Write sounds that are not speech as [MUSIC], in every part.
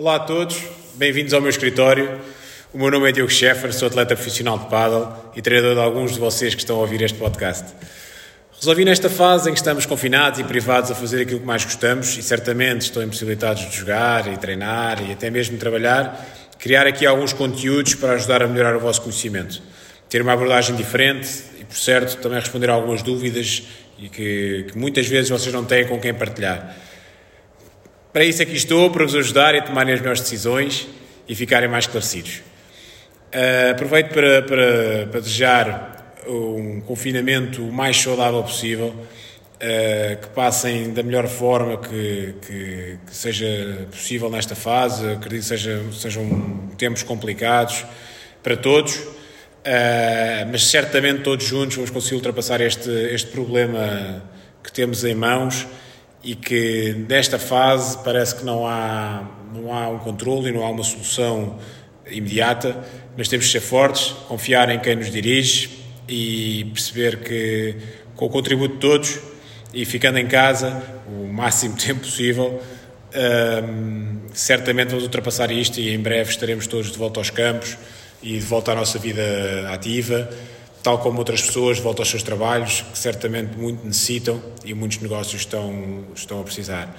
Olá a todos, bem-vindos ao meu escritório. O meu nome é Diogo Scheffer, sou atleta profissional de paddle e treinador de alguns de vocês que estão a ouvir este podcast. Resolvi nesta fase em que estamos confinados e privados a fazer aquilo que mais gostamos e certamente estão impossibilitados de jogar e treinar e até mesmo trabalhar, criar aqui alguns conteúdos para ajudar a melhorar o vosso conhecimento. Ter uma abordagem diferente e, por certo, também responder a algumas dúvidas e que, que muitas vezes vocês não têm com quem partilhar. Para isso aqui estou, para vos ajudar a tomarem as melhores decisões e ficarem mais esclarecidos. Uh, aproveito para, para, para, desejar um confinamento o mais saudável possível, uh, que passem da melhor forma que, que, que, seja possível nesta fase. Acredito que seja, sejam tempos complicados para todos, uh, mas certamente todos juntos vamos conseguir ultrapassar este, este problema que temos em mãos e que nesta fase parece que não há, não há um controle e não há uma solução imediata, mas temos de ser fortes, confiar em quem nos dirige e perceber que com o contributo de todos e ficando em casa o máximo [LAUGHS] tempo possível, hum, certamente vamos ultrapassar isto e em breve estaremos todos de volta aos campos e de volta à nossa vida ativa tal como outras pessoas, voltam aos seus trabalhos, que certamente muito necessitam e muitos negócios estão, estão a precisar.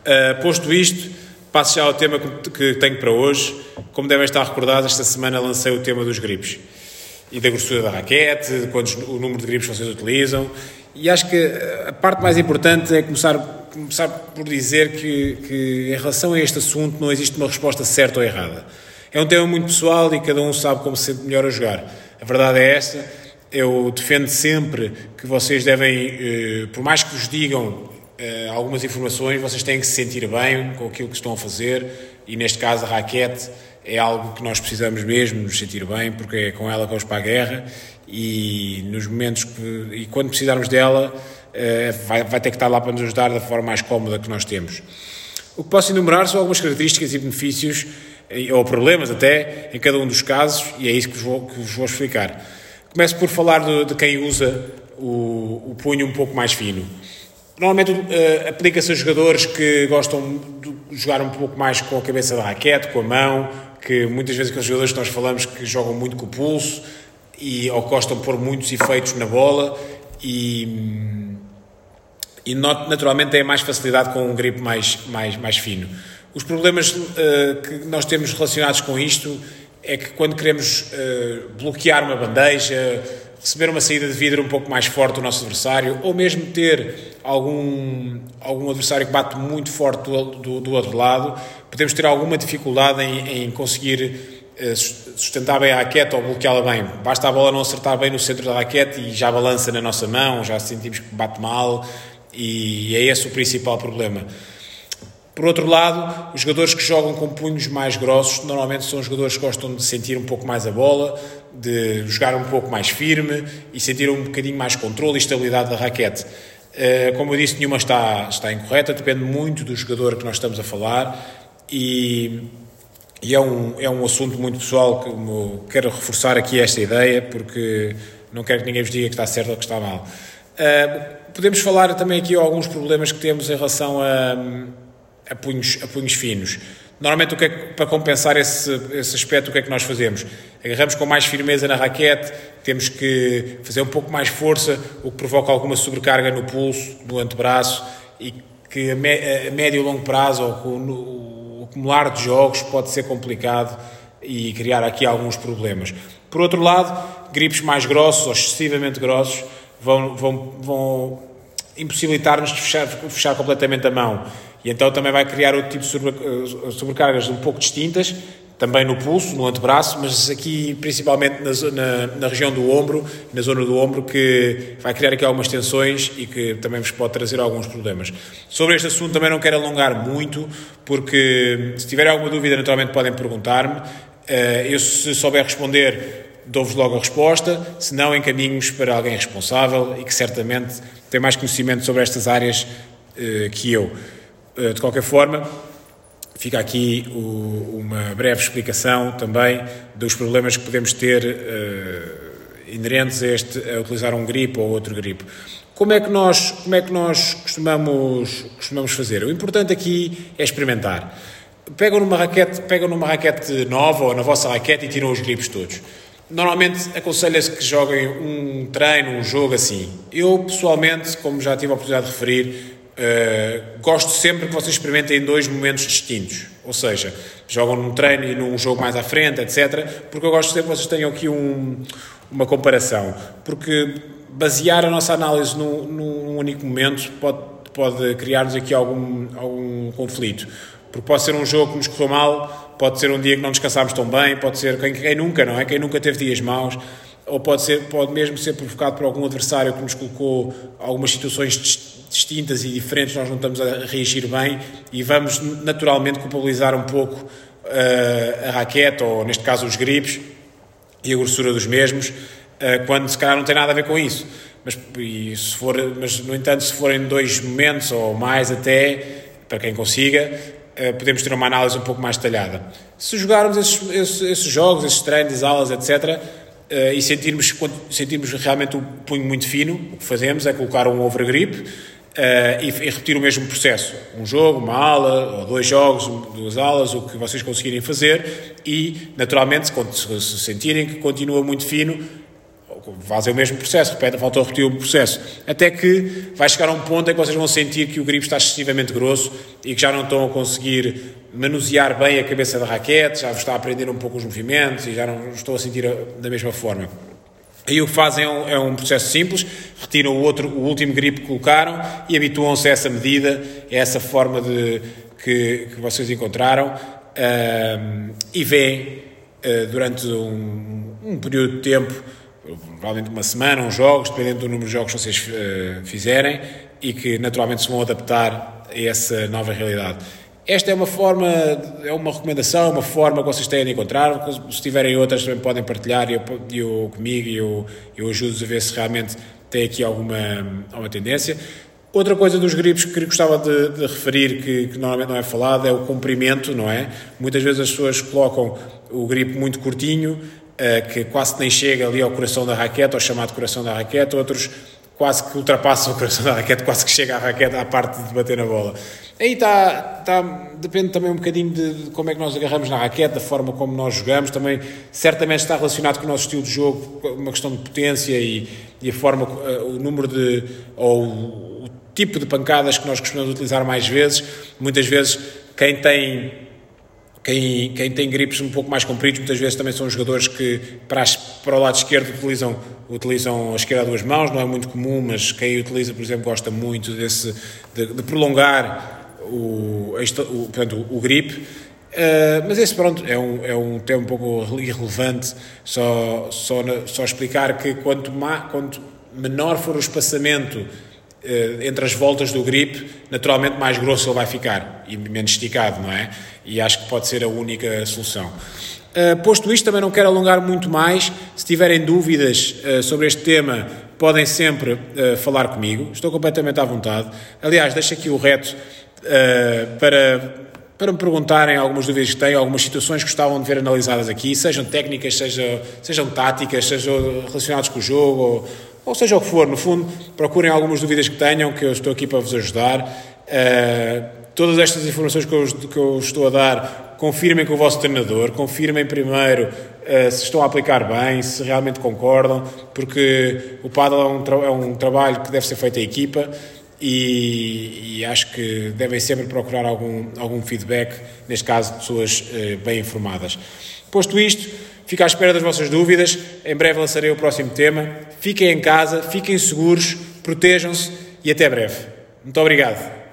Uh, posto isto, passo já ao tema que tenho para hoje. Como devem estar recordados, esta semana lancei o tema dos gripes e da grossura da raquete, de quantos, o número de gripes vocês utilizam. E acho que a parte mais importante é começar, começar por dizer que, que, em relação a este assunto, não existe uma resposta certa ou errada. É um tema muito pessoal e cada um sabe como se sente melhor a jogar. A verdade é esta. Eu defendo sempre que vocês devem, eh, por mais que vos digam eh, algumas informações, vocês têm que se sentir bem com aquilo que estão a fazer e, neste caso, a raquete é algo que nós precisamos mesmo nos sentir bem, porque é com ela que vamos para a guerra e nos momentos que, e quando precisarmos dela, eh, vai, vai ter que estar lá para nos ajudar da forma mais cómoda que nós temos. O que posso enumerar são algumas características e benefícios ou problemas até, em cada um dos casos, e é isso que vos vou, que vos vou explicar. Começo por falar de, de quem usa o, o, punho um pouco mais fino. Normalmente uh, aplica-se a jogadores que gostam de jogar um pouco mais com a cabeça da raquete, com a mão, que muitas vezes aqueles jogadores que nós falamos que jogam muito com o pulso e, ou gostam de pôr muitos efeitos na bola e, e naturalmente têm mais facilidade com um grip mais, mais, mais fino. Os problemas uh, que nós temos relacionados com isto é que quando queremos uh, bloquear uma bandeja, receber uma saída de vidro um pouco mais forte do nosso adversário, ou mesmo ter algum, algum adversário que bate muito forte do, do, do outro lado, podemos ter alguma dificuldade em, em conseguir uh, sustentar bem a raquete ou bloqueá-la bem. Basta a bola não acertar bem no centro da raquete e já balança na nossa mão, já sentimos que bate mal, e é esse o principal problema. Por outro lado, os jogadores que jogam com punhos mais grossos normalmente são jogadores que gostam de sentir um pouco mais a bola, de jogar um pouco mais firme e sentir um bocadinho mais controle e estabilidade da raquete. Eh, como eu disse, nenhuma está, está incorreta, depende muito do jogador que nós estamos a falar e, e é, um, é um assunto muito pessoal que quero reforçar aqui esta ideia porque não quero que ninguém vos diga que está certo ou que está mal. Eh, podemos falar também aqui alguns problemas que temos em relação a a punhos, a punhos finos. Normalmente, o que é que, para compensar esse, esse aspecto, o que é que nós fazemos? Agarramos com mais firmeza na raquete, temos que fazer um pouco mais força, o que provoca alguma sobrecarga no pulso, no antebraço e que a, médio e longo prazo, ou no, o acumular de jogos, pode ser complicado e criar aqui alguns problemas. Por outro lado, gripes mais grossos ou excessivamente grossos vão, vão, vão impossibilitar-nos de fechar, fechar completamente a mão e então também vai criar outro tipo de eh, sobrecargas um pouco distintas, também no pulso, no antebraço, mas aqui principalmente na, na, na, região do ombro, na zona do ombro, que vai criar aqui algumas tensões e que também vos pode trazer alguns problemas. Sobre este assunto também não quero alongar muito, porque se tiverem alguma dúvida, naturalmente podem perguntar-me. Eh, eu, se souber responder, dou-vos logo a resposta, se não, encaminhos para alguém responsável e que certamente tem mais conhecimento sobre estas áreas eh, que eu. Eh, de qualquer forma, fica aqui o, uma breve explicação também dos problemas que podemos ter uh, inerentes a, este, a utilizar um gripe ou outro gripe. Como é que nós, como é que nós costumamos, costumamos fazer? O importante aqui é experimentar. pegam numa raquete, pegam numa raquete nova ou na vossa raquete e tiram os gripos todos. Normalmente aconselha-se que joguem um treino, um jogo assim. Eu, pessoalmente, como já tive a oportunidade de referir, uh, gosto sempre que vocês experimentem em dois momentos distintos. Ou seja, jogam num treino e num jogo mais à frente, etc. Porque eu gosto sempre que vocês tenham aqui um, uma comparação. Porque basear a nossa análise num, num único momento pode, pode criar-nos aqui algum, algum conflito. Porque pode ser um jogo que nos correu mal, pode ser um dia que não descansámos tão bem, pode ser quem, quem nunca, não é? Quem nunca teve dias maus, ou pode, ser, pode mesmo ser provocado por algum adversário que nos colocou algumas situações distintas e diferentes, nós não estamos a reagir bem e vamos naturalmente culpabilizar um pouco uh, a raquete, ou neste caso os gripes e a grossura dos mesmos, uh, quando se calhar não tem nada a ver com isso. Mas, e se for, mas, no entanto, se forem dois momentos ou mais até, para quem consiga, eh, podemos ter uma análise um pouco mais detalhada. Se jogarmos esses, esses, esses jogos, esses treinos, aulas, etc., e sentirmos, sentirmos realmente o punho muito fino, o que fazemos é colocar um overgrip Uh, e, repetir o mesmo processo. Um jogo, uma aula, ou dois jogos, duas aulas, o que vocês conseguirem fazer e, naturalmente, se sentirem que continua muito fino, fazem o mesmo processo, repetem, faltou repetir o processo, até que vai chegar a um ponto em que vocês vão sentir que o grip está excessivamente grosso e que já não estão a conseguir manusear bem a cabeça da raquete, já está a aprender um pouco os movimentos e já não estão a sentir da mesma forma. Aí o que fazem é um, é um, processo simples, retiram o, outro, o último grip que colocaram e habituam-se a essa medida, a essa forma de, que, que vocês encontraram e veem uh, durante um, um período de tempo provavelmente uma semana, uns jogos, dependendo do número de jogos que vocês uh, fizerem, e que naturalmente se vão adaptar a essa nova realidade. Esta é uma forma, é uma recomendação, uma forma que vocês têm de encontrar. Se tiverem outras, também podem partilhar eu, eu, comigo e eu, eu ajudo-vos a ver se realmente tem aqui alguma, alguma tendência. Outra coisa dos gripos que gostava de, de referir, que, que, normalmente não é falado, é o comprimento, não é? Muitas vezes as pessoas colocam o gripe muito curtinho, que quase nem chega ali ao coração da raquete, ao chamado coração da raquete, outros quase que ultrapassam o coração da raquete, quase que chega à raquete à parte de bater na bola. Aí está, está, depende também um bocadinho de, como é que nós agarramos na raquete, da forma como nós jogamos, também certamente está relacionado com o nosso estilo de jogo, uma questão de potência e, e a forma, eh, o número de, ou o tipo de pancadas que nós costumamos utilizar mais vezes. Muitas vezes quem tem quem, quem tem gripes um pouco mais compridos, muitas vezes também são jogadores que para, as, para o lado esquerdo utilizam, utilizam a esquerda a duas mãos, não é muito comum, mas quem utiliza, por exemplo, gosta muito desse, de, de prolongar o, o, portanto, o, grip. Uh, mas esse, pronto, é um, é um tema um pouco irrelevante, só, só, só explicar que quanto, ma, quanto menor for o espaçamento entre as voltas do grip, naturalmente mais grosso ele vai ficar e menos esticado, não é? e acho que pode ser a única solução. Uh, posto isto, também não quero alongar muito mais. Se tiverem dúvidas uh, sobre este tema, podem sempre uh, falar comigo. Estou completamente à vontade. Aliás, deixo aqui o reto para, para me perguntarem algumas dúvidas que têm, algumas situações que gostavam de ver analisadas aqui, sejam técnicas, sejam, sejam táticas, sejam relacionadas com o jogo, ou, ou seja o que for. No fundo, procurem algumas dúvidas que tenham, que eu estou aqui para vos ajudar. Uh, Todas estas informações que eu, que eu estou a dar, confirmem com o vosso treinador, confirmem primeiro uh, se estão a aplicar bem, se realmente concordam, porque o paddle é um, é um trabalho que deve ser feito em equipa e, e, acho que devem sempre procurar algum, algum feedback, neste caso de pessoas uh, bem informadas. Posto isto, fico à espera das vossas dúvidas, em breve lançarei o próximo tema. Fiquem em casa, fiquem seguros, protejam-se e até breve. Muito obrigado.